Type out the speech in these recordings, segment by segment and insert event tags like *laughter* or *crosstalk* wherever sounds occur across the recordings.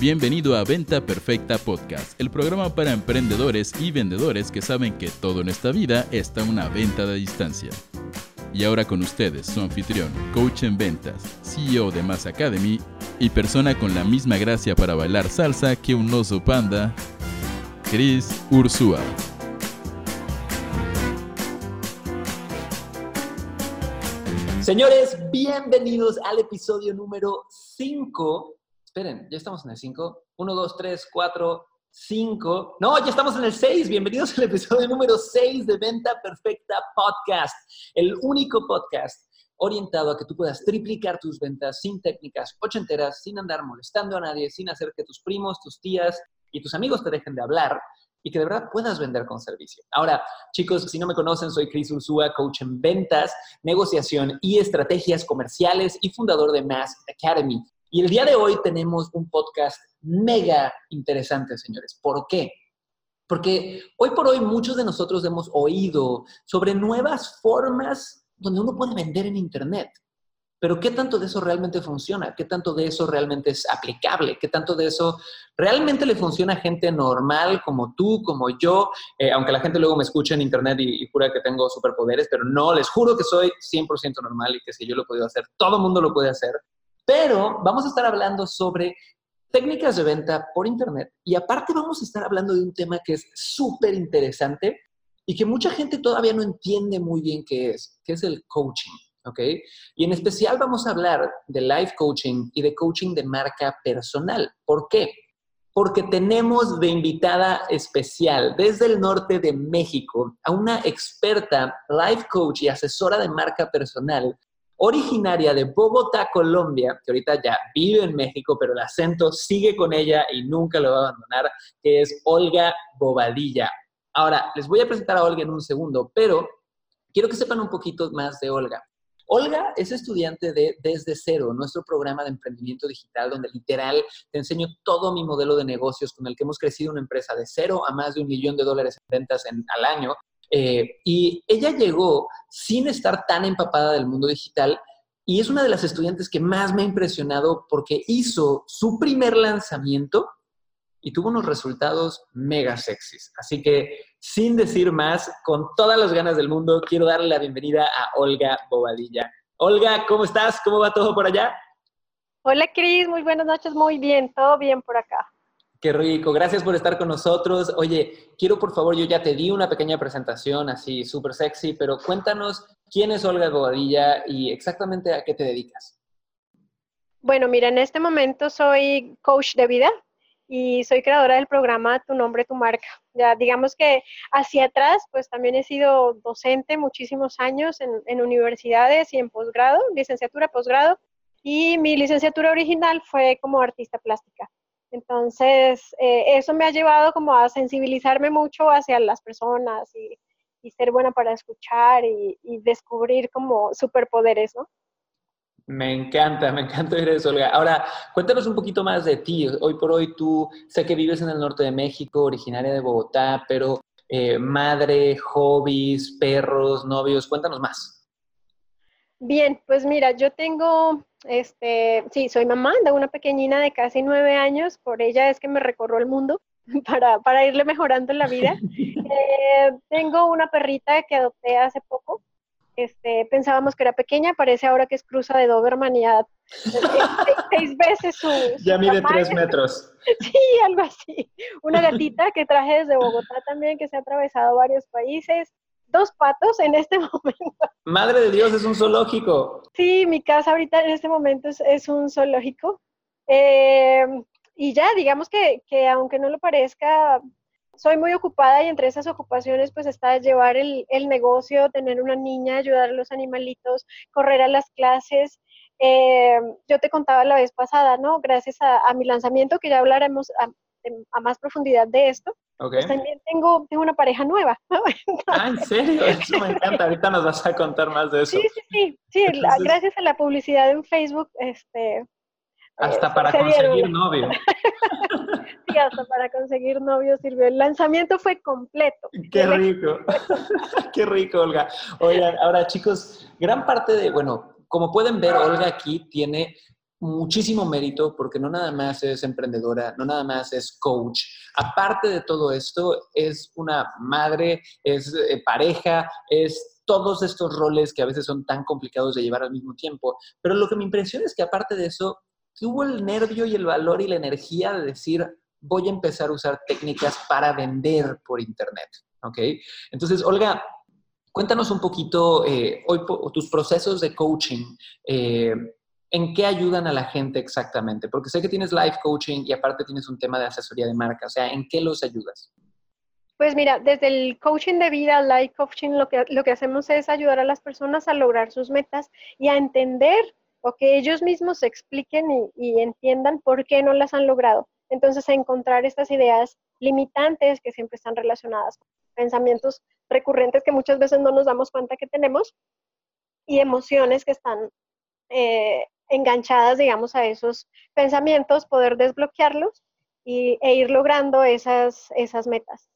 Bienvenido a Venta Perfecta Podcast, el programa para emprendedores y vendedores que saben que todo en esta vida está una venta de distancia. Y ahora con ustedes, su anfitrión, coach en ventas, CEO de Mass Academy y persona con la misma gracia para bailar salsa que un oso panda, Chris Ursúa. Señores, bienvenidos al episodio número 5 Esperen, ya estamos en el 5. 1, 2, 3, 4, 5. No, ya estamos en el 6. Bienvenidos al episodio número 6 de Venta Perfecta Podcast. El único podcast orientado a que tú puedas triplicar tus ventas sin técnicas ochenteras, sin andar molestando a nadie, sin hacer que tus primos, tus tías y tus amigos te dejen de hablar y que de verdad puedas vender con servicio. Ahora, chicos, si no me conocen, soy Chris Ursúa, coach en ventas, negociación y estrategias comerciales y fundador de Mass Academy. Y el día de hoy tenemos un podcast mega interesante, señores. ¿Por qué? Porque hoy por hoy muchos de nosotros hemos oído sobre nuevas formas donde uno puede vender en Internet. Pero ¿qué tanto de eso realmente funciona? ¿Qué tanto de eso realmente es aplicable? ¿Qué tanto de eso realmente le funciona a gente normal como tú, como yo? Eh, aunque la gente luego me escucha en internet y, y jura que tengo superpoderes, pero no, les juro que soy 100% normal y que si yo lo he podido hacer, todo el mundo lo puede hacer. Pero vamos a estar hablando sobre técnicas de venta por Internet y aparte vamos a estar hablando de un tema que es súper interesante y que mucha gente todavía no entiende muy bien qué es, que es el coaching. ¿ok? Y en especial vamos a hablar de life coaching y de coaching de marca personal. ¿Por qué? Porque tenemos de invitada especial desde el norte de México a una experta life coach y asesora de marca personal originaria de Bogotá, Colombia, que ahorita ya vive en México, pero el acento sigue con ella y nunca lo va a abandonar, que es Olga Bobadilla. Ahora, les voy a presentar a Olga en un segundo, pero quiero que sepan un poquito más de Olga. Olga es estudiante de Desde Cero, nuestro programa de emprendimiento digital, donde literal te enseño todo mi modelo de negocios con el que hemos crecido una empresa de cero a más de un millón de dólares en ventas en, al año eh, y ella llegó sin estar tan empapada del mundo digital y es una de las estudiantes que más me ha impresionado porque hizo su primer lanzamiento y tuvo unos resultados mega sexys. Así que, sin decir más, con todas las ganas del mundo, quiero darle la bienvenida a Olga Bobadilla. Olga, ¿cómo estás? ¿Cómo va todo por allá? Hola, Cris. Muy buenas noches. Muy bien. Todo bien por acá. Qué rico, gracias por estar con nosotros. Oye, quiero por favor, yo ya te di una pequeña presentación así súper sexy, pero cuéntanos quién es Olga Bobadilla y exactamente a qué te dedicas. Bueno, mira, en este momento soy coach de vida y soy creadora del programa Tu nombre, tu marca. Ya digamos que hacia atrás, pues también he sido docente muchísimos años en, en universidades y en posgrado, licenciatura, posgrado, y mi licenciatura original fue como artista plástica. Entonces, eh, eso me ha llevado como a sensibilizarme mucho hacia las personas y, ser buena para escuchar y, descubrir como superpoderes, ¿no? Me encanta, me encanta oír eso, Olga. Ahora, cuéntanos un poquito más de ti. Hoy por hoy tú sé que vives en el norte de México, originaria de Bogotá, pero eh, madre, hobbies, perros, novios, cuéntanos más. Bien, pues mira, yo tengo, este, sí, soy mamá de una pequeñina de casi nueve años, por ella es que me recorro el mundo *laughs* para, para irle mejorando la vida. *laughs* Eh, tengo una perrita que adopté hace poco, este, pensábamos que era pequeña, parece ahora que es cruza de Doberman y ya *laughs* seis, veces su... ya mide tres metros. Sí, algo así. Una gatita que traje desde Bogotá también, que se ha atravesado varios países dos patos en este *laughs* momento. Madre de Dios, es un zoológico. Sí, mi casa ahorita en este momento es, un zoológico. Eh, y ya, digamos que, aunque no lo parezca, soy muy ocupada y entre esas ocupaciones pues está llevar el, negocio, tener una niña, ayudar a los animalitos, correr a las clases. Eh, yo te contaba la vez pasada, ¿no? Gracias a, mi lanzamiento, que ya hablaremos a más profundidad de esto, pues también tengo, tengo una pareja nueva. *laughs* ah, ¿en serio? Eso me encanta. Ahorita nos vas a contar más de eso. Sí, sí, sí. sí gracias a la publicidad en Facebook, este... Hasta eh, para conseguir novio. *laughs* sí, hasta para conseguir novio sirvió. El lanzamiento fue completo. Qué rico. *laughs* Qué rico, Olga. Oigan, ahora chicos, gran parte de, bueno, como pueden ver, Olga aquí tiene muchísimo mérito porque no nada más es emprendedora, no nada más es coach. Aparte de todo esto, es una madre, es eh, pareja, es todos estos roles que a veces son tan complicados de llevar al mismo tiempo. Pero lo que me impresiona es que aparte de eso, tuvo el nervio y el valor y la energía de decir, voy a empezar a usar técnicas para vender por Internet. ¿Ok? Entonces, Olga, cuéntanos un poquito eh, hoy tus procesos de coaching. Eh, ¿En qué ayudan a la gente exactamente? Porque sé que tienes life coaching y aparte tienes un tema de asesoría de marca. O sea, ¿en qué los ayudas? Pues mira, desde el coaching de vida, life coaching, lo que, lo que hacemos es ayudar a las personas a lograr sus metas y a entender o que ellos mismos se expliquen y, entiendan por qué no las han logrado. Entonces, a encontrar estas ideas limitantes que siempre están relacionadas con pensamientos recurrentes que muchas veces no nos damos cuenta que tenemos y emociones que están eh, enganchadas, digamos, a esos pensamientos, poder desbloquearlos y, e ir logrando esas, esas metas.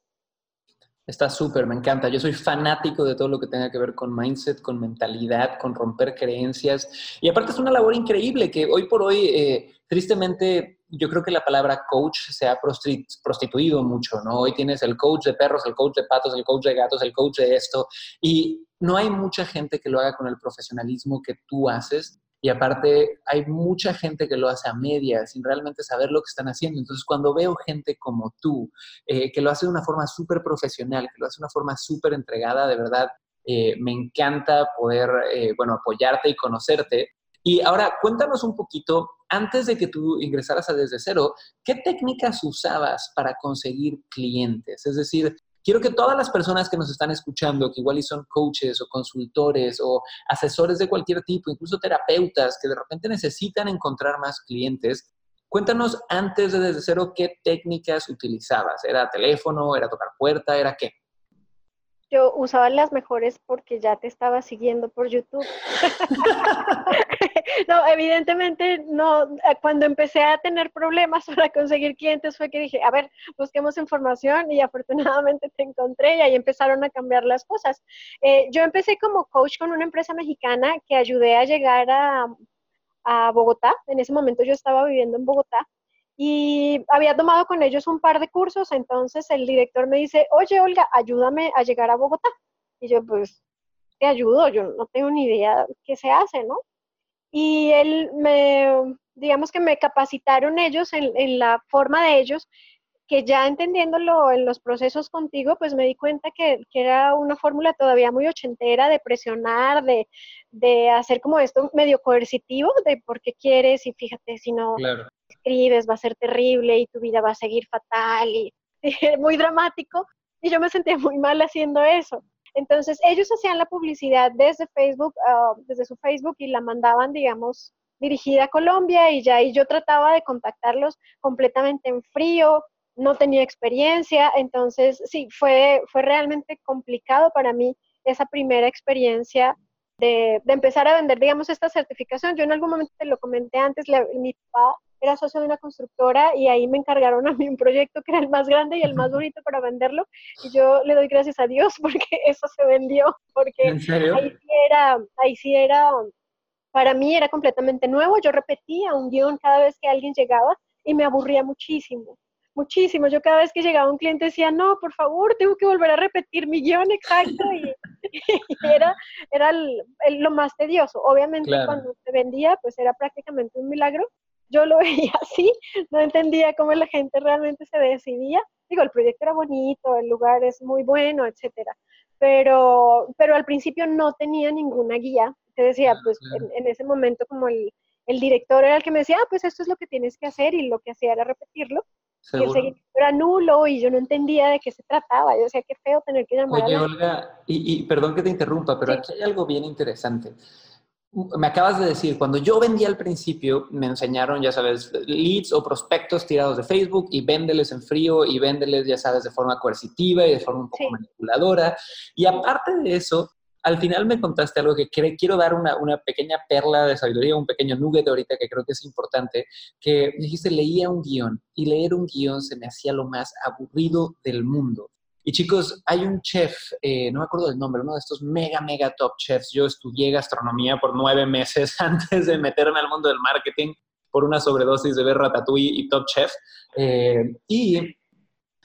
Está súper, me encanta. Yo soy fanático de todo lo que tenga que ver con mindset, con mentalidad, con romper creencias. Y aparte es una labor increíble que hoy por hoy, eh, tristemente, yo creo que la palabra coach se ha prostituido mucho, ¿no? Hoy tienes el coach de perros, el coach de patos, el coach de gatos, el coach de esto. Y no hay mucha gente que lo haga con el profesionalismo que tú haces y aparte hay mucha gente que lo hace a media, sin realmente saber lo que están haciendo. Entonces, cuando veo gente como tú, eh, que lo hace de una forma súper profesional, que lo hace de una forma súper entregada, de verdad, eh, me encanta poder, eh, bueno, apoyarte y conocerte. Y ahora, cuéntanos un poquito, antes de que tú ingresaras a Desde Cero, ¿qué técnicas usabas para conseguir clientes? Es decir, quiero que todas las personas que nos están escuchando, que igual y son coaches o consultores o asesores de cualquier tipo, incluso terapeutas, que de repente necesitan encontrar más clientes, cuéntanos antes de desde cero qué técnicas utilizabas. ¿Era teléfono? ¿Era tocar puerta? ¿Era qué? Yo usaba las mejores porque ya te estaba siguiendo por YouTube. *laughs* no, evidentemente no, eh, cuando empecé a tener problemas *laughs* para conseguir clientes fue que dije, a ver, busquemos información y afortunadamente te encontré y ahí empezaron a cambiar las cosas. Eh, yo empecé como coach con una empresa mexicana que ayudé a llegar a, a Bogotá. En ese momento yo estaba viviendo en Bogotá y había tomado con ellos un par de cursos, entonces el director me dice, oye Olga, ayúdame a llegar a Bogotá. Y yo, pues, te ayudo, yo no tengo ni idea qué se hace, ¿no? Y él me, digamos que me capacitaron ellos en, en la forma de ellos, que ya entendiéndolo en los procesos contigo, pues me di cuenta que, que era una fórmula todavía muy ochentera de presionar, de, de, hacer como esto medio coercitivo, de por qué quieres y fíjate, si no, claro escribes va a ser terrible y tu vida va a seguir fatal y, *laughs* muy dramático. Y yo me sentía *laughs* muy mal haciendo eso. Entonces ellos hacían la publicidad desde Facebook, ah, desde su Facebook y la mandaban, digamos, dirigida a Colombia y ya y yo trataba de contactarlos completamente en frío, no tenía experiencia, entonces sí, fue, fue realmente complicado para mí esa primera experiencia de, de, empezar a vender, digamos, esta certificación. Yo en algún momento te lo comenté antes, mi papá era socio de una constructora y ahí me encargaron a mí un proyecto que era el más grande y el más bonito para venderlo. Y yo le doy gracias a Dios *laughs* porque eso se vendió, porque ahí sí era, ahí sí era, para mí era completamente nuevo. Yo repetía un guion cada vez que alguien llegaba y me aburría muchísimo muchísimo. Yo cada vez que llegaba un cliente decía, no, por favor, tengo que volver a repetir mi guion *laughs* exacto. Y, era, era lo más tedioso. Obviamente cuando se vendía, pues era prácticamente un milagro, yo lo *laughs* veía así, no entendía cómo la gente realmente se decidía. Digo, el proyecto era bonito, el lugar es muy bueno, etcétera, pero, pero al principio no tenía ninguna guía. Te decía, ah, pues en, ese momento como el, el, director era el que me decía, ah, pues esto es lo que tienes que hacer y lo que hacía era repetirlo. Y el seguimiento era nulo y yo no entendía de qué se trataba. Yo decía, qué feo tener que llamar Oye, Olga, y, y, perdón que te interrumpa, pero aquí hay algo bien interesante me acabas de decir, cuando yo vendía al principio, me enseñaron, ya sabes, leads o prospectos tirados de Facebook y véndeles en frío y véndeles, ya sabes, de forma coercitiva y de forma un poco manipuladora. Y aparte de eso, al final me contaste algo que quiero dar una, una, pequeña perla de sabiduría, un pequeño nugget de ahorita que creo que es importante, que dijiste, leía un guion y leer un guion se me hacía lo más aburrido del mundo. Y chicos, hay un chef, eh, no me acuerdo del nombre, uno de estos mega, mega top chefs. Yo estudié gastronomía por nueve meses *laughs* antes de meterme al mundo del marketing. por una sobredosis de ver Ratatouille y Top Chef. Eh, y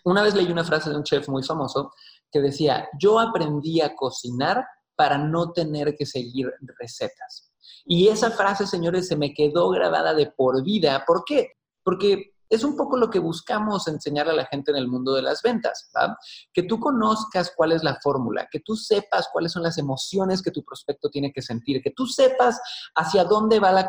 una vez leí una frase de un chef muy famoso que decía, yo aprendí a cocinar para no tener que seguir recetas. Y esa frase, señores, se me quedó grabada de por vida. ¿Por qué? Porque es un poco lo que buscamos enseñarle a la gente en el mundo de las ventas. Que tú conozcas cuál es la fórmula, que tú sepas cuáles son las emociones que tu prospecto tiene que sentir, que tú sepas hacia dónde va la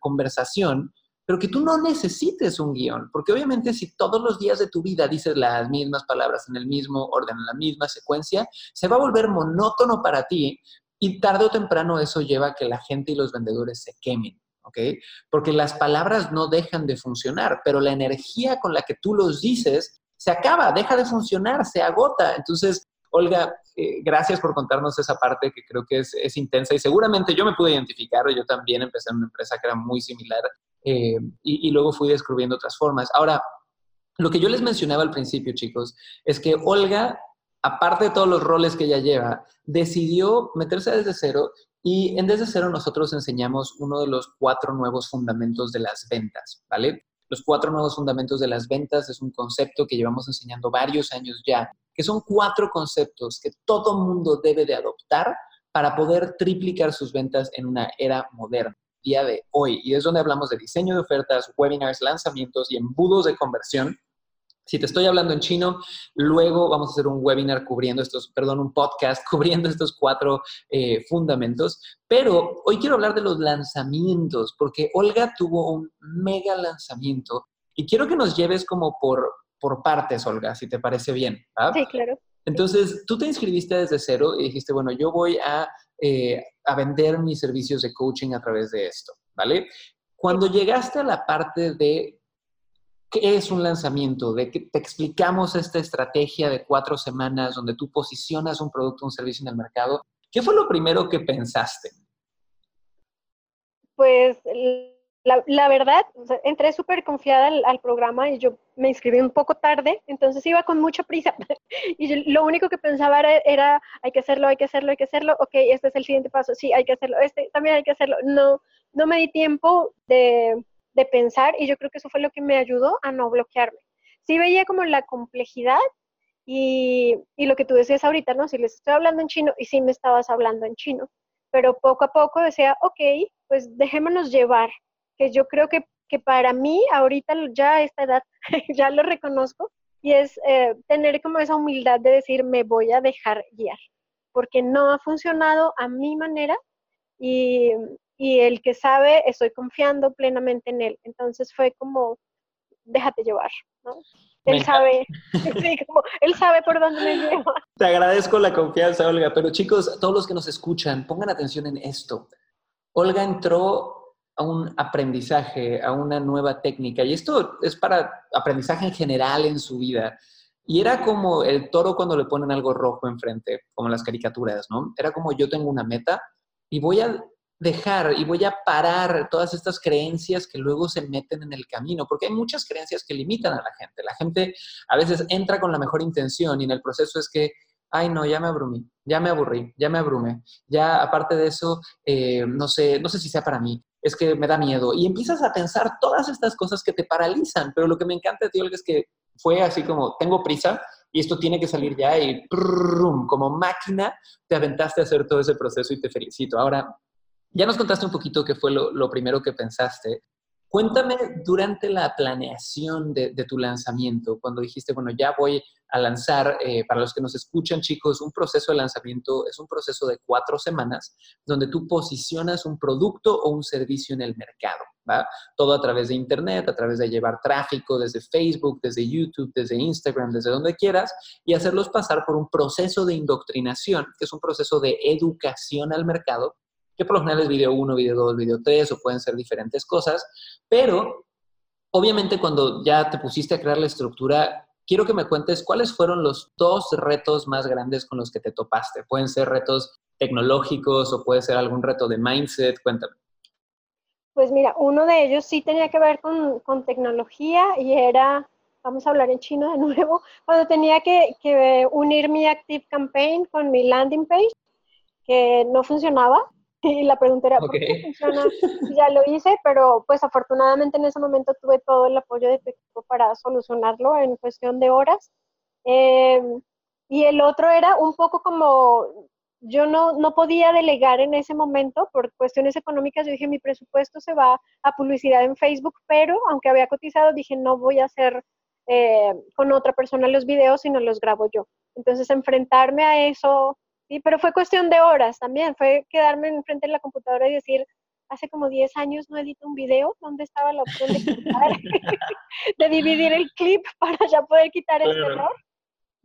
conversación, pero que tú no necesites un guion, porque obviamente si todos los días de tu vida dices las mismas palabras en el mismo orden, en la misma secuencia, se va a volver monótono para ti y tarde o temprano eso lleva a que la gente y los vendedores se quemen. ¿Ok? Porque las palabras no dejan de funcionar, pero la energía con la que tú los dices se acaba, deja de funcionar, se agota. Entonces, Olga, eh, gracias por contarnos esa parte que creo que es, intensa y seguramente yo me pude identificar, yo también empecé en una empresa que era muy similar eh, y, y luego fui descubriendo otras formas. Ahora, lo que yo les mencionaba al principio, chicos, es que Olga aparte de todos los roles que ella lleva, decidió meterse desde cero y en Desde Cero nosotros enseñamos uno de los cuatro nuevos fundamentos de las ventas, ¿vale? Los cuatro nuevos fundamentos de las ventas es un concepto que llevamos enseñando varios años ya, que son cuatro conceptos que todo mundo debe de adoptar para poder triplicar sus ventas en una era moderna, día de hoy. Y es donde hablamos de diseño de ofertas, webinars, lanzamientos y embudos de conversión si te estoy hablando en chino, luego vamos a hacer un webinar cubriendo estos, perdón, un podcast *laughs* cubriendo estos cuatro eh, fundamentos. Pero hoy quiero hablar de los lanzamientos, porque Olga tuvo un mega lanzamiento y quiero que nos lleves como por, por partes, Olga, si te parece bien. Sí, claro. Entonces, tú te inscribiste desde cero y dijiste, bueno, yo voy a, eh, a vender mis servicios de coaching a través de esto, ¿vale? Cuando llegaste a la parte de ¿Qué es un lanzamiento? De que te explicamos esta estrategia de cuatro semanas donde tú posicionas un producto un servicio en el mercado. ¿Qué fue lo primero que pensaste? Pues la, verdad, entré súper confiada al, programa y yo me inscribí un poco tarde, entonces iba con mucha prisa *laughs* y lo único que pensaba era, era, hay que hacerlo, hay que hacerlo, hay que hacerlo, ok, este es el siguiente paso, sí, hay que hacerlo, este también hay que hacerlo. No, no me di tiempo de de pensar y yo creo que eso fue lo que me ayudó a no bloquearme. Sí veía como la complejidad y, y, lo que tú decías ahorita, ¿no? Si les estoy hablando en chino y sí me estabas hablando en chino, pero poco a poco decía, ok, pues dejémonos llevar, que yo creo que, que para mí ahorita ya a esta edad *laughs* ya lo reconozco y es eh, tener como esa humildad de decir, me voy a dejar guiar, porque no ha funcionado a mi manera y, y el que sabe, estoy confiando plenamente en él. Entonces fue como, déjate llevar, ¿no? Él sabe, *laughs* sí, como, él sabe por dónde me lleva. Te agradezco la confianza, Olga, pero chicos, todos los que nos escuchan, pongan atención en esto. Olga entró a un aprendizaje, a una nueva técnica, y esto es para aprendizaje en general en su vida. Y era como el toro cuando le ponen algo rojo enfrente, como las caricaturas, ¿no? Era como yo tengo una meta y voy a dejar y voy a parar todas estas creencias que luego se meten en el camino, porque hay muchas creencias que limitan a la gente. La gente a veces entra con la mejor intención y en el proceso es que, ay no, ya me abrumí, ya me aburrí, ya me abrumé, ya aparte de eso, eh, no sé, no sé si sea para mí, es que me da miedo. Y empiezas a pensar todas estas cosas que te paralizan, pero lo que me encanta de es que fue así como, tengo prisa, y esto tiene que salir ya y como máquina te aventaste a hacer todo ese proceso y te felicito. Ahora, ya nos contaste un poquito qué fue lo, primero que pensaste. Cuéntame durante la planeación de, tu lanzamiento, cuando dijiste, bueno, ya voy a lanzar, eh, para los que nos escuchan chicos, un proceso de lanzamiento es un proceso de cuatro semanas donde tú posicionas un producto o un servicio en el mercado. Todo a través de Internet, a través de llevar tráfico desde Facebook, desde YouTube, desde Instagram, desde donde quieras, y hacerlos pasar por un proceso de indoctrinación, que es un proceso de educación al mercado que por lo general es video 1, video 2, video 3 o pueden ser diferentes cosas, pero obviamente cuando ya te pusiste a crear la estructura, quiero que me cuentes cuáles fueron los dos retos más grandes con los que te topaste. Pueden ser retos tecnológicos o puede ser algún reto de mindset, cuéntame. Pues mira, uno de ellos sí tenía que ver con, con tecnología y era, vamos a hablar en chino de *laughs* nuevo, cuando tenía que, que unir mi Active Campaign con mi landing page, que no funcionaba Y la pregunta era, ¿por qué funciona? *laughs* Ya lo hice, pero pues afortunadamente en ese momento tuve todo el apoyo de tu equipo para solucionarlo en cuestión de horas. Em, y el otro era un poco como, yo no, no podía delegar en ese momento por cuestiones económicas. Yo dije, mi presupuesto se va a publicidad en Facebook, pero aunque había cotizado, dije, no voy a hacer eh, con otra persona los videos, sino los grabo yo. Entonces, enfrentarme a eso Sí, pero fue cuestión de horas también, fue quedarme enfrente de la computadora y decir, hace como 10 años no edito un video, ¿dónde estaba la opción de quitar, *laughs* de dividir el clip para ya poder quitar ese error?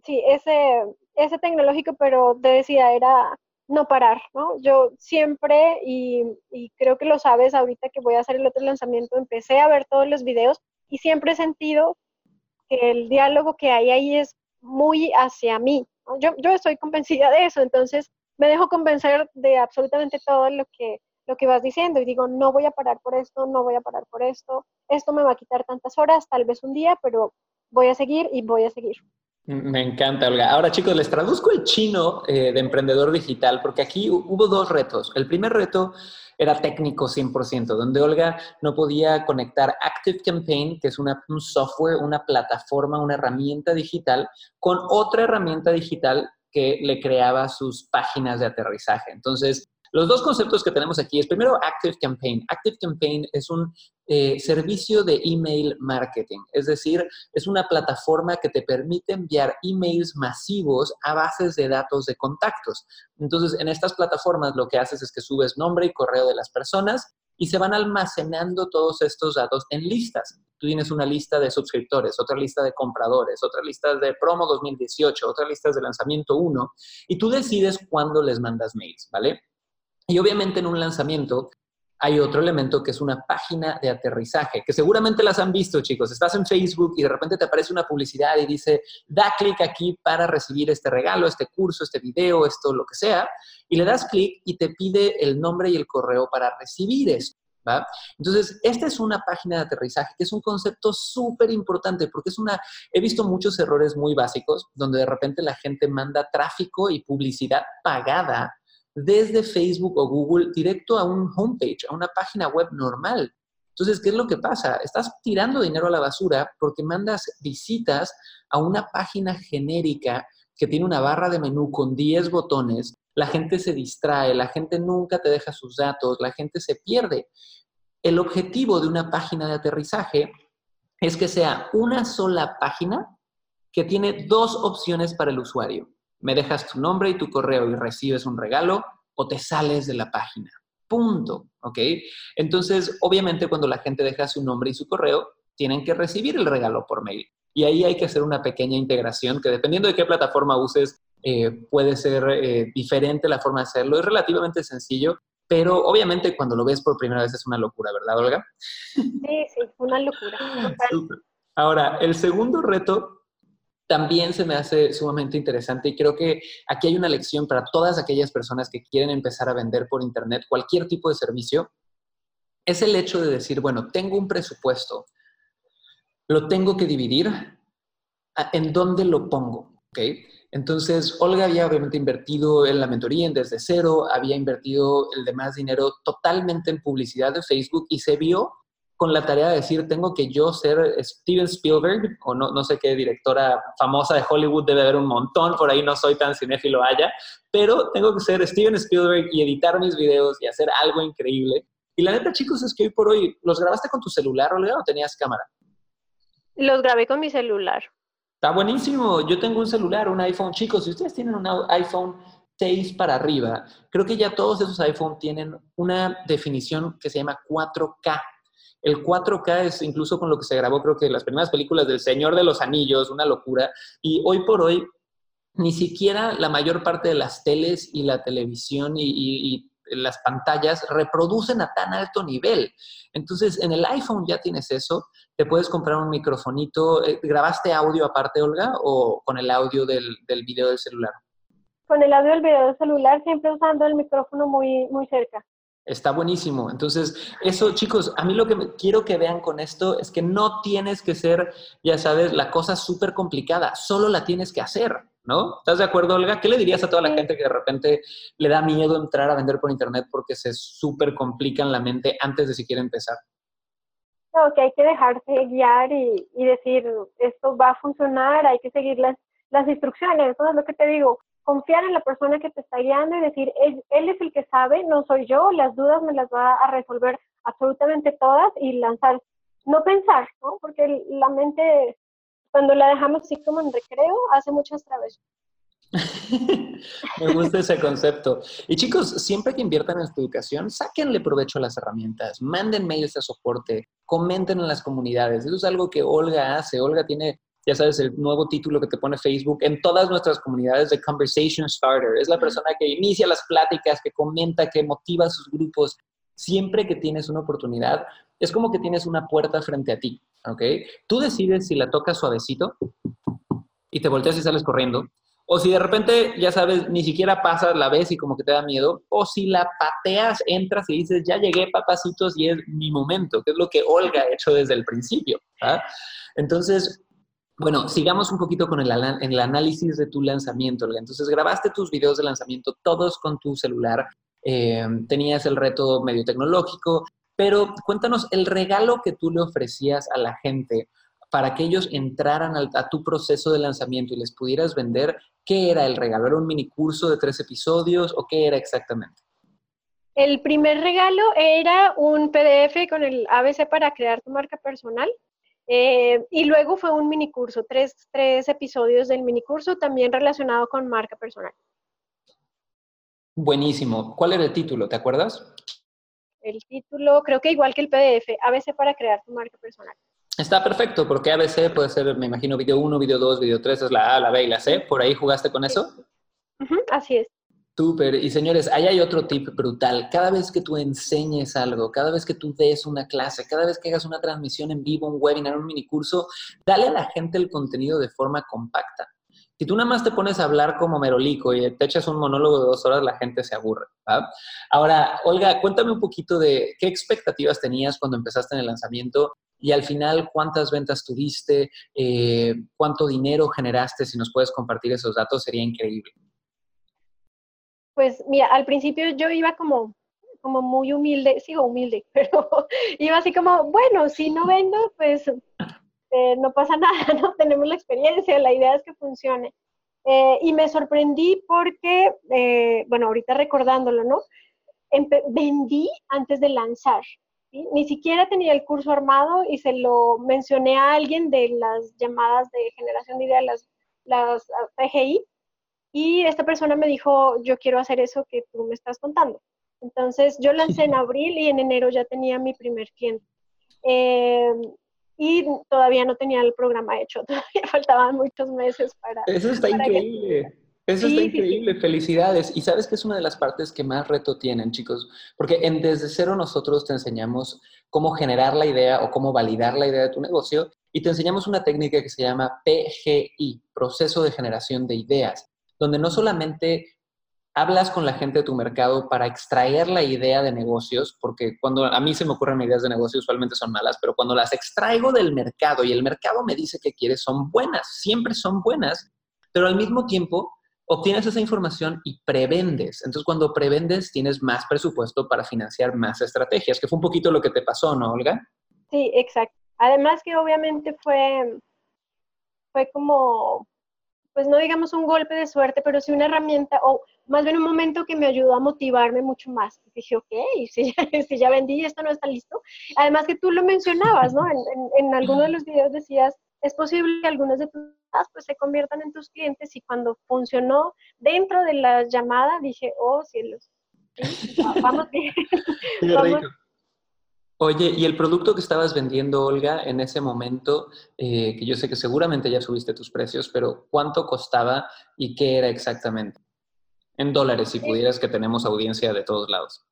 Sí, ese, ese tecnológico, pero te decía, era no parar, ¿no? Yo siempre, y, y creo que lo sabes, ahorita que voy a hacer el otro lanzamiento, empecé a ver todos los videos y siempre he sentido que el diálogo que hay ahí es muy hacia mí, yo, yo estoy convencida de eso, entonces me dejo convencer de absolutamente todo lo que, lo que vas diciendo y digo, no voy a parar por esto, no voy a parar por esto, esto me va a quitar tantas horas, tal vez un día, pero voy a seguir y voy a seguir. Me encanta, Olga. Ahora, chicos, les traduzco el chino eh, de emprendedor digital, porque aquí hubo dos retos. El primer reto era técnico 100%, donde Olga no podía conectar Active Campaign, que es un software, una plataforma, una herramienta digital, con otra herramienta digital que le creaba sus páginas de aterrizaje. Entonces, los dos conceptos que tenemos aquí es primero Active Campaign. Active Campaign es un eh, servicio de email marketing, es decir, es una plataforma que te permite enviar emails masivos a bases de datos de contactos. Entonces, en estas plataformas lo que haces es que subes nombre y correo de las personas y se van almacenando todos estos datos en listas. Tú tienes una lista de suscriptores, otra lista de compradores, otra lista de promo 2018, otra lista de lanzamiento 1, y tú decides cuándo les mandas mails, ¿vale? Y obviamente en un lanzamiento hay otro elemento que es una página de aterrizaje, que seguramente las han visto, chicos. Estás en Facebook y de repente te aparece una publicidad y dice, da clic aquí para recibir este regalo, este curso, este video, esto, lo que sea, y le das clic y te pide el nombre y el correo para recibir esto. ¿Va? Entonces, esta es una página de aterrizaje que es un concepto súper importante porque es una, he visto muchos errores muy básicos donde de repente la gente manda tráfico y publicidad pagada desde Facebook o Google directo a un homepage, a una página web normal. Entonces, ¿qué es lo que pasa? Estás tirando dinero a la basura porque mandas visitas a una página genérica que tiene una barra de menú con 10 botones, la gente se distrae, la gente nunca te deja sus datos, la gente se pierde. El objetivo de una página de aterrizaje es que sea una sola página que tiene dos opciones para el usuario me dejas tu nombre y tu correo y recibes un regalo o te sales de la página. Punto. ¿Ok? Entonces, obviamente, cuando la gente deja su nombre y su correo, tienen que recibir el regalo por mail. Y ahí hay que hacer una pequeña integración que dependiendo de qué plataforma uses, eh, puede ser eh, diferente la forma de hacerlo. Es relativamente sencillo, pero obviamente cuando lo ves por primera vez es una locura, ¿verdad, Olga? Sí, sí, una locura. *laughs* Ahora, el segundo reto también se me hace sumamente interesante y creo que aquí hay una lección para todas aquellas personas que quieren empezar a vender por Internet cualquier tipo de servicio. Es el hecho de decir, bueno, tengo un presupuesto, lo tengo que dividir, ¿en dónde lo pongo? ¿Okay? Entonces, Olga había obviamente invertido en la mentoría en desde cero, había invertido el demás dinero totalmente en publicidad de Facebook y se vio con la tarea de decir, tengo que yo ser Steven Spielberg, o no, no sé qué directora famosa de Hollywood, debe haber un montón, por ahí no soy tan cinéfilo haya, pero tengo que ser Steven Spielberg y editar mis videos y hacer algo increíble. Y la neta, chicos, es que hoy por hoy, ¿los grabaste con tu celular, Olga, o tenías cámara? Los grabé con mi celular. Está buenísimo. Yo tengo un celular, un iPhone. Chicos, si ustedes tienen un iPhone 6 para arriba, creo que ya todos esos iPhone tienen una definición que se llama 4K. El 4K es incluso con lo que se grabó, creo que las primeras películas del Señor de los Anillos, una locura. Y hoy por hoy, ni siquiera la mayor parte de las teles y la televisión y, las pantallas reproducen a tan alto nivel. Entonces, en el iPhone ya tienes eso, te puedes comprar un microfonito. Eh, ¿Grabaste audio aparte, Olga, o con el audio del, del video del celular? Con el audio del video del celular, siempre usando el micrófono muy, muy cerca. Está buenísimo. Entonces, eso, chicos, a mí lo que quiero que vean con esto es que no tienes que ser, ya sabes, la cosa súper complicada, solo la tienes que hacer. ¿no? ¿Estás de acuerdo, Olga? ¿Qué le dirías a toda la gente que de repente le da miedo entrar a vender por internet porque se súper complican la mente antes de siquiera empezar? No, que hay que dejarse guiar y, decir, esto va a funcionar, hay que seguir las, las instrucciones, eso es lo que te digo, confiar en la persona que te está guiando y decir, él, es el que sabe, no soy yo, las dudas me las va a resolver absolutamente todas y lanzar, no pensar, ¿no? Porque la mente cuando la dejamos así como en recreo, hace muchas travesuras. *laughs* Me gusta ese concepto. Y chicos, siempre que inviertan en su educación, sáquenle provecho a las herramientas, manden mails de soporte, comenten en las comunidades. Eso es algo que Olga hace. Olga tiene, ya sabes, el nuevo título que te pone Facebook en todas nuestras comunidades de Conversation Starter. Es la persona que inicia las pláticas, que comenta, que motiva a sus grupos. Siempre que tienes una oportunidad, es como que tienes una puerta frente a ti. ¿ok? Tú decides si la tocas suavecito y te volteas y sales corriendo, o si de repente, ya sabes, ni siquiera pasas, la ves y como que te da miedo, o si la pateas, entras y dices, ya llegué, papacitos, y es mi momento, que es lo que Olga ha hecho desde el principio. ¿ah? Entonces, bueno, sigamos un poquito con el, análisis de tu lanzamiento. Entonces, grabaste tus videos de lanzamiento todos con tu celular, eh, tenías el reto medio tecnológico, pero cuéntanos el regalo que tú le ofrecías a la gente para que ellos entraran a tu proceso de lanzamiento y les pudieras vender, ¿qué era el regalo? ¿Era un mini curso de tres episodios o qué era exactamente? El primer regalo era un PDF con el ABC para crear tu marca personal. Eh, y luego fue un mini curso, tres, tres episodios del mini curso también relacionado con marca personal. Buenísimo. ¿Cuál era el título? ¿Te acuerdas? el título, creo que igual que el PDF, ABC para crear tu marca personal. Está perfecto, porque ABC puede ser, me imagino, video 1, video 2, video 3, es la A, la B y la C. ¿Por ahí jugaste con eso? así es. Súper. Y señores, ahí hay otro tip brutal. Cada vez que tú enseñes algo, cada vez que tú des una clase, cada vez que hagas una transmisión en vivo, un webinar, un minicurso, dale a la gente el contenido de forma compacta. Si tú nada más te pones a hablar como merolico y te echas un monólogo de dos horas, la gente se aburre. Ahora, Olga, cuéntame un poquito de qué expectativas tenías cuando empezaste en el lanzamiento y al final cuántas ventas tuviste, eh, cuánto dinero generaste. Si nos puedes compartir esos datos, sería increíble. Pues mira, al principio yo iba como, como muy humilde, sigo humilde, *laughs* pero iba así como, bueno, si no vendo, pues este, no pasa *laughs* nada, ¿no? Tenemos la experiencia, la idea es que funcione. Eh, y me sorprendí porque, eh, bueno, ahorita recordándolo, ¿no? vendí antes de lanzar. Ni siquiera tenía el curso armado y se lo mencioné a alguien de las llamadas de generación de ideas, las, las PGI, y esta persona me dijo, yo quiero hacer eso que tú me estás contando. Entonces yo lancé en abril y en enero ya tenía mi primer cliente. Eh, y todavía no tenía el programa hecho, *laughs* todavía faltaban muchos meses para... Eso está increíble. Eso está increíble, felicidades. Y sabes que es una de las partes que más reto tienen, chicos, porque en Desde Cero nosotros te enseñamos cómo generar la idea o cómo validar la idea de tu negocio y te enseñamos una técnica que se llama PGI, proceso de generación de ideas, donde no solamente hablas con la gente de tu mercado para extraer la idea de negocios, porque cuando a mí se me ocurren ideas de negocio usualmente son malas, pero cuando las extraigo del mercado y el mercado me dice que quiere, son buenas, siempre son buenas, pero al mismo tiempo obtienes esa información y prevendes. Entonces, cuando prevendes, tienes más presupuesto para financiar más estrategias, que fue un poquito lo que te pasó, ¿no, Olga? Sí, exacto. Además que obviamente fue, fue como pues no digamos un golpe de suerte, pero sí una herramienta o más bien un momento que me ayudó a motivarme mucho más. Dije, ok, *laughs* si ya, si ya vendí, esto no está listo. Además que tú lo mencionabas, ¿no? En, en, alguno de los videos decías, es posible que algunos de tus pues se conviertan en tus clientes y cuando funcionó dentro de la llamada dije, oh cielos, vamos bien. vamos, Oye, y el producto que estabas vendiendo, Olga, en ese momento, eh, que yo sé que seguramente ya subiste tus precios, pero ¿cuánto costaba y qué era exactamente? En dólares, si pudieras, que tenemos audiencia de todos lados.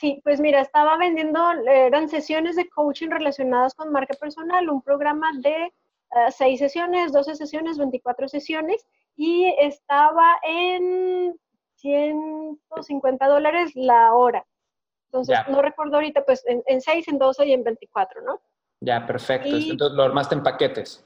Sí, pues mira, estaba vendiendo, eran sesiones de coaching relacionadas con marca personal, un programa de uh, seis sesiones, 12 sesiones, 24 sesiones, y estaba en 150 dólares la hora. Entonces, no recuerdo ahorita, pues en, en 6, en 12 y en 24, ¿no? Ya, perfecto. Entonces lo armaste en paquetes.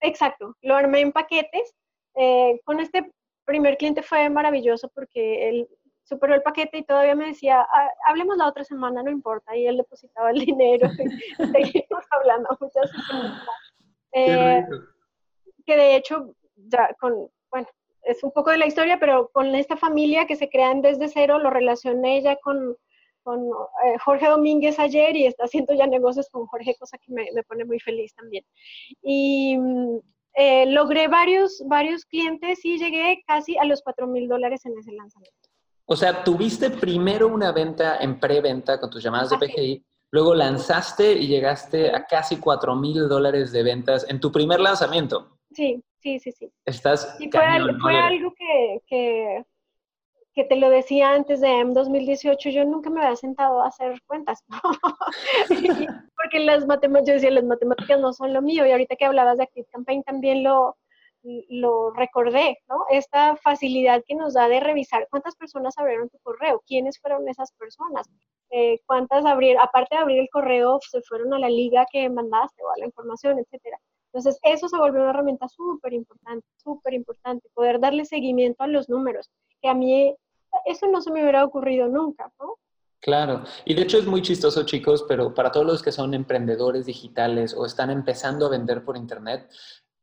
Exacto, lo armé en paquetes. Eh, con este primer cliente fue maravilloso porque él superó el paquete y todavía me decía, ah, hablemos la otra semana, no importa, y él depositaba el *laughs* dinero y seguimos hablando muchas eh, que de hecho, ya con, bueno, es un poco de la historia, pero con esta familia que se crean desde cero, lo relacioné ella con, con eh, Jorge Domínguez ayer y está haciendo ya negocios con Jorge, cosa que me, me pone muy feliz también. Y mm, eh, logré varios, varios clientes y llegué casi a los 4 mil dólares en ese lanzamiento. O sea, tuviste primero una venta en preventa con tus llamadas de PGI, luego lanzaste y llegaste a casi 4 mil dólares de ventas en tu primer lanzamiento. Sí, sí, sí, sí. Estás. Y fue, algo que, que, que, te lo decía antes de M 2018, yo nunca me había sentado a hacer cuentas. *laughs* Porque las matemáticas, yo decía, las matemáticas no son lo mío, y ahorita que hablabas de Active Campaign también lo, lo recordé, ¿no? Esta facilidad que nos da de revisar cuántas personas abrieron tu correo, quiénes fueron esas personas, eh, cuántas abrieron, aparte de abrir el correo, se fueron a la liga que mandaste o a la información, etcétera. Entonces, eso se volvió una herramienta súper importante, súper importante, poder darle seguimiento a los números, que a mí eso no se me hubiera ocurrido nunca, ¿no? Claro, y de hecho es muy chistoso, chicos, pero para todos los que son emprendedores digitales o están empezando a vender por Internet,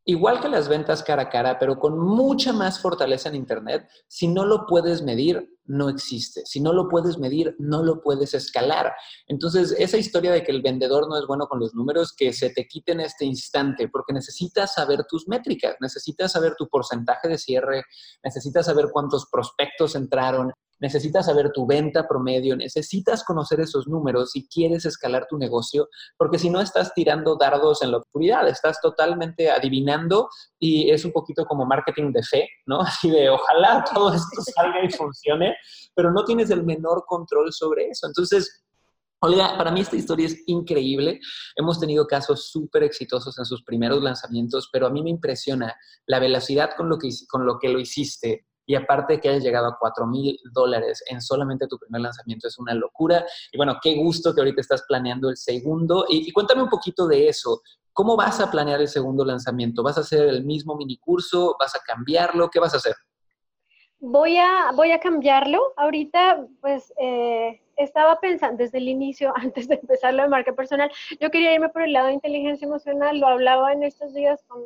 Igual que las ventas cara a cara, pero con mucha más fortaleza en Internet, si no lo puedes medir, no existe. Si no lo puedes medir, no lo puedes escalar. Entonces, esa historia de que el vendedor no es bueno con los números, que se te quite en este instante, porque necesitas saber tus métricas, necesitas saber tu porcentaje de cierre, necesitas saber cuántos prospectos entraron, necesitas saber tu venta promedio, necesitas conocer esos números si quieres escalar tu negocio, porque si no estás tirando dardos en la oscuridad, estás totalmente adivinando y es un poquito como marketing de fe, ¿no? *laughs* Así de ojalá todo esto salga y funcione, pero no tienes el menor control sobre eso. Entonces, Olga, para mí esta historia es increíble. Hemos tenido casos súper exitosos en sus primeros lanzamientos, pero a mí me impresiona la velocidad con lo que, con lo, que lo hiciste, y aparte que hayas llegado a 4 mil dólares en solamente tu primer lanzamiento es una locura. Y bueno, qué gusto que ahorita estás planeando el segundo. Y, cuéntame un poquito de eso. ¿Cómo vas a planear el segundo lanzamiento? ¿Vas a hacer el mismo mini curso? ¿Vas a cambiarlo? ¿Qué vas a hacer? Voy a, voy a cambiarlo. Ahorita, pues, eh, estaba pensando desde el inicio, *laughs* antes de empezar lo de marca personal, yo quería irme por el lado de inteligencia emocional. Lo hablaba en estos días con,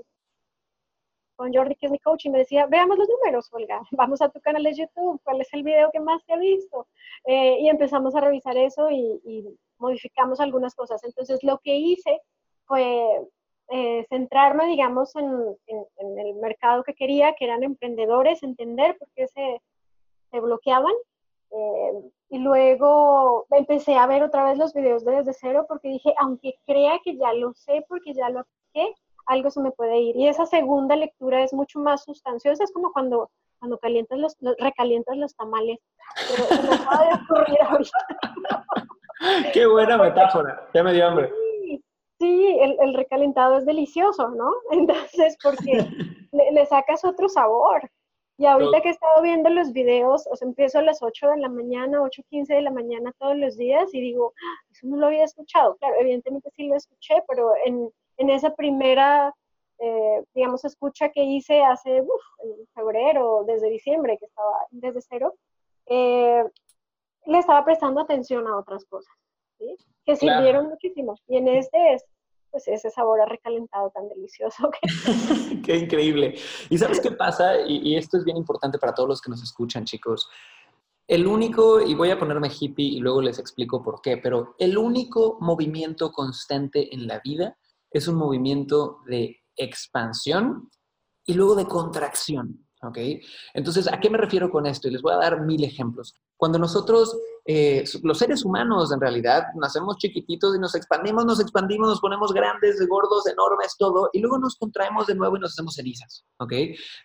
con Jordi, que es mi coach, y me decía, veamos los números, Olga, *laughs* vamos a tu canal de YouTube, cuál es el video que más te ha visto. Eh, y empezamos a revisar eso y, modificamos algunas cosas. Entonces, lo que hice fue eh, centrarme, digamos, en, el mercado que quería, que eran emprendedores, entender por qué se, bloqueaban. Eh, y luego empecé a ver otra vez los videos de desde cero porque dije, aunque crea que ya lo sé porque ya lo apliqué, algo se me puede ir. Y esa segunda lectura es mucho más sustanciosa, es como cuando, cuando calientas los, recalientas los tamales. Pero me acaba de ocurrir ahorita. *laughs* Qué buena metáfora, ya me dio hambre. Sí, el, el, recalentado es delicioso, ¿no? *laughs* Entonces, porque le, le, sacas otro sabor. Y ahorita que he estado viendo los videos, o sea, empiezo a las 8 de la mañana, 8.15 de la mañana todos los días y digo, ah, eso no lo había escuchado. Claro, evidentemente sí lo escuché, pero en, en esa primera, eh, digamos, escucha que hice hace, uf, en febrero, desde diciembre, que estaba desde cero, eh, le estaba prestando atención a otras cosas, ¿sí? que sirvieron muchísimo. Y en este es pues ese sabor recalentado tan delicioso. *laughs* Qué increíble. ¿Y sabes qué pasa? Y, y, esto es bien importante para todos los que nos escuchan, chicos. El único, y voy a ponerme hippie y luego les explico por qué, pero el único movimiento constante en la vida es un movimiento de expansión y luego de contracción. Entonces, ¿a qué me refiero con esto? Y les voy a dar mil ejemplos. Cuando nosotros eh, los seres humanos en realidad nacemos chiquititos y nos expandimos, nos expandimos, nos ponemos grandes, gordos, enormes, todo, y luego nos contraemos de nuevo y nos hacemos cenizas, ¿ok?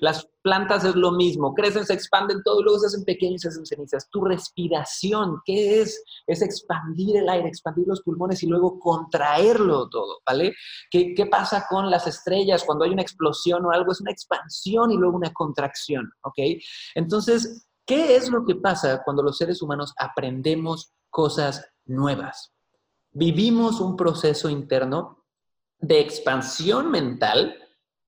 Las plantas es lo mismo, crecen, se expanden todo y luego se hacen pequeños se hacen cenizas. Tu respiración, ¿qué es? Es expandir el aire, expandir los pulmones y luego contraerlo todo, ¿vale? ¿Qué, qué pasa con las estrellas cuando hay una explosión o algo? Es una expansión y luego una contracción, ¿ok? Entonces, ¿Qué es lo que pasa cuando los seres humanos aprendemos cosas nuevas? Vivimos un proceso interno de expansión mental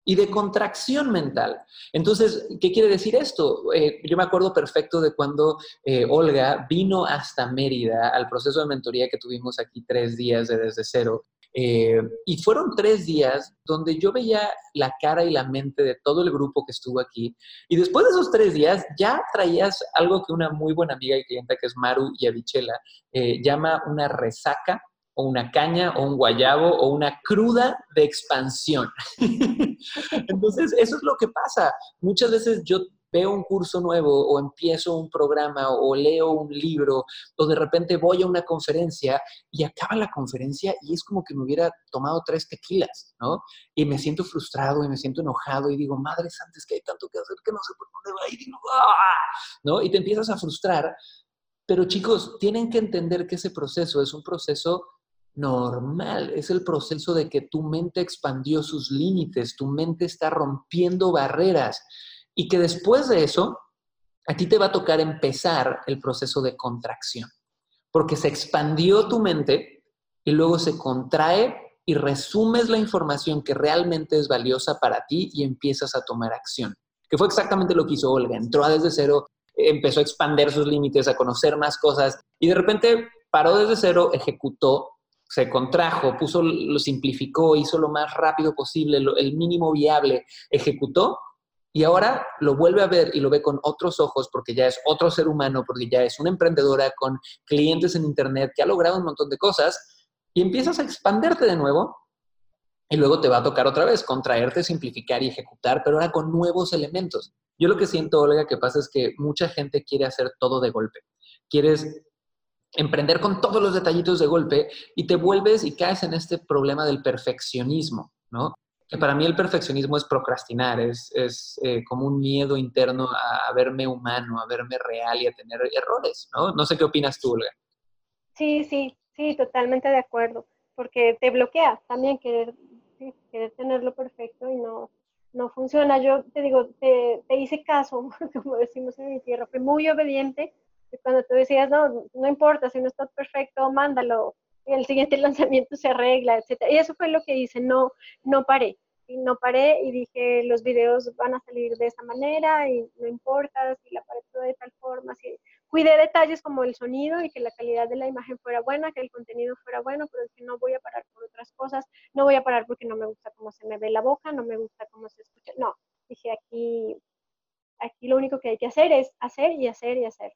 y de contracción mental. Entonces, ¿qué quiere decir esto? Eh, yo me acuerdo perfecto de cuando eh, Olga vino hasta Mérida al proceso de mentoría que tuvimos aquí tres días de desde cero. Eh, y fueron tres días donde yo veía la cara y la mente de todo el grupo que estuvo aquí. Y después de esos tres días ya traías algo que una muy buena amiga y clienta que es Maru y Avichela llama una resaca o una caña o un guayabo o una cruda de expansión. *laughs* Entonces, eso es lo que pasa. Muchas veces yo veo un curso nuevo o empiezo un programa o leo un libro o de repente voy a una conferencia y acaba la conferencia y es como que me hubiera tomado tres tequilas, ¿no? Y me siento frustrado y me siento enojado y digo, madres antes que hay tanto que hacer que no sé por dónde va y digo, ¡ah! ¿no? Y te empiezas a frustrar. Pero chicos, tienen que entender que ese proceso es un proceso normal, es el proceso de que tu mente expandió sus límites, tu mente está rompiendo barreras y que después de eso, a ti te va a tocar empezar el proceso de contracción, porque se expandió tu mente y luego se contrae y resumes la información que realmente es valiosa para ti y empiezas a tomar acción, que fue exactamente lo que hizo Olga, entró desde cero, empezó a expandir sus límites, a conocer más cosas y de repente paró desde cero, ejecutó se contrajo, puso, lo simplificó, hizo lo más rápido posible, el mínimo viable, ejecutó y ahora lo vuelve a ver y lo ve con otros ojos porque ya es otro ser humano, porque ya es una emprendedora con clientes en Internet que ha logrado un montón de cosas y empiezas a expanderte de nuevo y luego te va a tocar otra vez contraerte, simplificar y ejecutar, pero ahora con nuevos elementos. Yo lo que siento, Olga, que pasa es que mucha gente quiere hacer todo de golpe. Quieres emprender con todos los detallitos de golpe y te vuelves y caes en este problema del perfeccionismo, ¿no? Que para mí el perfeccionismo es procrastinar, es, es eh, como un miedo interno a, verme humano, a verme real y a tener errores, ¿no? No sé qué opinas tú, Olga. Sí, sí, sí, totalmente de acuerdo, porque te bloquea también querer, querer tenerlo perfecto y no, no funciona. Yo te digo, te, te hice caso, *laughs* como decimos en mi tierra, fui muy obediente cuando tú decías, no, no importa, si no está perfecto, mándalo, y el siguiente *laughs* lanzamiento se arregla, etc. Y eso fue lo que hice, no, no paré. Y no paré y dije, los videos van a salir de esta manera y no importa si la pared de tal forma. Si... Cuidé detalles como el sonido y que la calidad de la imagen fuera buena, que el contenido fuera bueno, pero es que no voy a parar por otras cosas. No voy a parar porque no me gusta cómo se me ve la boca, no me gusta cómo se escucha. No, dije aquí, aquí lo único que hay que hacer es hacer y hacer y hacer.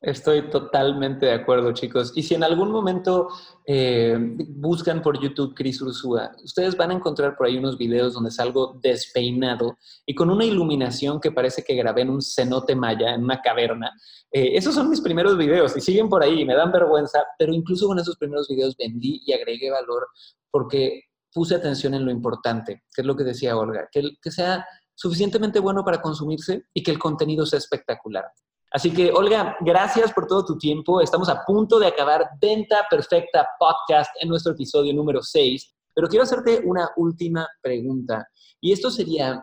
Estoy totalmente de acuerdo, chicos. Y si en algún momento eh, buscan por YouTube Cris Ursúa, ustedes van a encontrar por ahí unos videos donde salgo despeinado y con una iluminación que parece que grabé en un cenote maya, en una caverna. Eh, esos son mis primeros videos y siguen por ahí, me dan vergüenza, pero incluso con esos primeros videos vendí y agregué valor porque puse atención en lo importante, que es lo que decía Olga, que, que sea suficientemente bueno para consumirse y que el contenido sea espectacular. Así que, Olga, gracias por todo tu tiempo. Estamos a punto de acabar Venta Perfecta Podcast en nuestro episodio número 6, pero quiero hacerte una última pregunta. Y esto sería,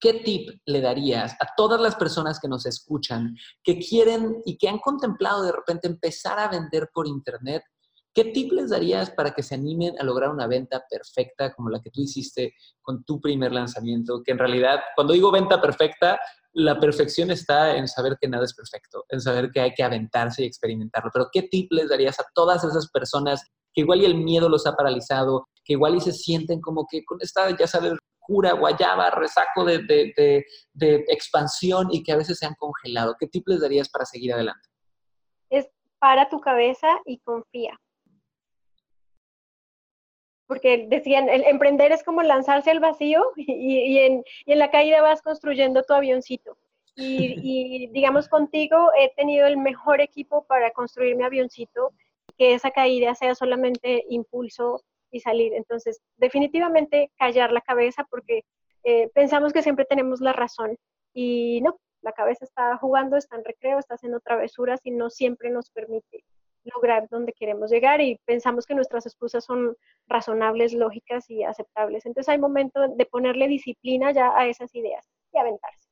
¿qué tip le darías a todas las personas que nos escuchan, que quieren y que han contemplado de repente empezar a vender por Internet? ¿Qué tip les darías para que se animen a lograr una venta perfecta como la que tú hiciste con tu primer lanzamiento? Que en realidad, cuando digo venta perfecta, la perfección está en saber que nada es perfecto, en saber que hay que aventarse y experimentarlo. Pero ¿qué tip les darías a todas esas personas que igual y el miedo los ha paralizado, que igual y se sienten como que con esta, ya sabes, cura, guayaba, resaco de, de expansión y que a veces se han congelado? ¿Qué tip les darías para seguir adelante? Es para tu cabeza y confía porque decían, el emprender es como lanzarse al vacío *laughs* y, en, la caída vas construyendo tu avioncito. *laughs* Y, digamos, contigo he tenido el mejor equipo para construir mi avioncito, que esa caída sea solamente impulso y salir. Entonces, definitivamente callar la cabeza porque eh, pensamos que siempre tenemos la razón y no, la cabeza está jugando, está en recreo, está haciendo travesuras y no siempre nos permite lograr donde queremos llegar y pensamos que nuestras excusas son razonables, lógicas y aceptables. Entonces hay momento de ponerle disciplina ya a esas ideas y aventarse.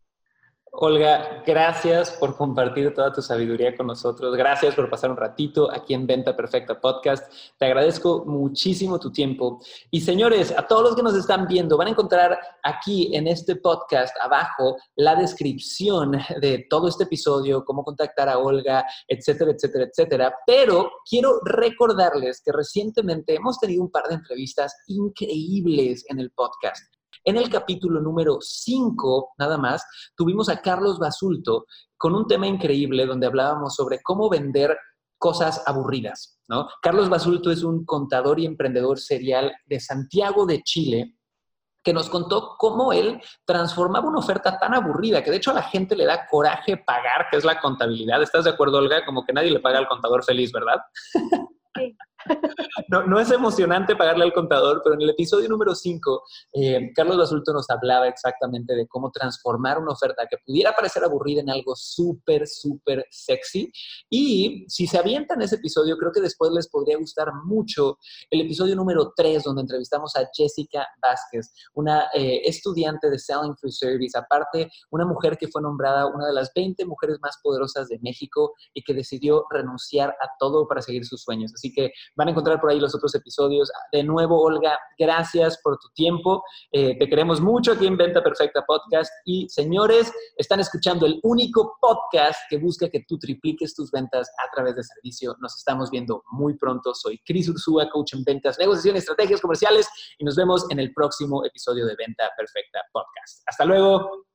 Olga, gracias por compartir toda tu sabiduría con nosotros. Gracias por pasar un ratito aquí en Venta Perfecta Podcast. Te agradezco muchísimo tu tiempo. Y señores, a todos los que nos están viendo, van a encontrar aquí en este podcast abajo la descripción de todo este episodio, cómo contactar a Olga, etcétera, etcétera, etcétera. Pero quiero recordarles que recientemente hemos tenido un par de entrevistas increíbles en el podcast. En el capítulo número 5, nada más, tuvimos a Carlos Basulto con un tema increíble donde hablábamos sobre cómo vender cosas aburridas. ¿no? Carlos Basulto es un contador y emprendedor serial de Santiago de Chile que nos contó cómo él transformaba una oferta tan aburrida que de hecho a la gente le da coraje pagar, que es la contabilidad. ¿Estás de acuerdo, Olga? Como que nadie le paga al contador feliz, ¿verdad? Sí. *laughs* No, es emocionante pagarle al contador, pero en el episodio número 5, eh, Carlos Basulto nos hablaba exactamente de cómo transformar una oferta que pudiera parecer aburrida en algo súper, súper sexy. Y si se avientan ese episodio, creo que después les podría gustar mucho el episodio número 3, donde entrevistamos a Jessica Vázquez, una eh, estudiante de Selling Free Service, aparte una mujer que fue nombrada una de las 20 mujeres más poderosas de México y que decidió renunciar a todo para seguir sus sueños. Así que Van a encontrar por ahí los otros episodios. De nuevo, Olga, gracias por tu tiempo. Eh, te queremos mucho aquí en Venta Perfecta Podcast. Y señores, están escuchando el único podcast que busca que tú tripliques tus ventas a través de servicio. Nos estamos viendo muy pronto. Soy Cris Ursúa, coach en ventas, negociación estrategias comerciales. Y nos vemos en el próximo episodio de Venta Perfecta Podcast. Hasta luego.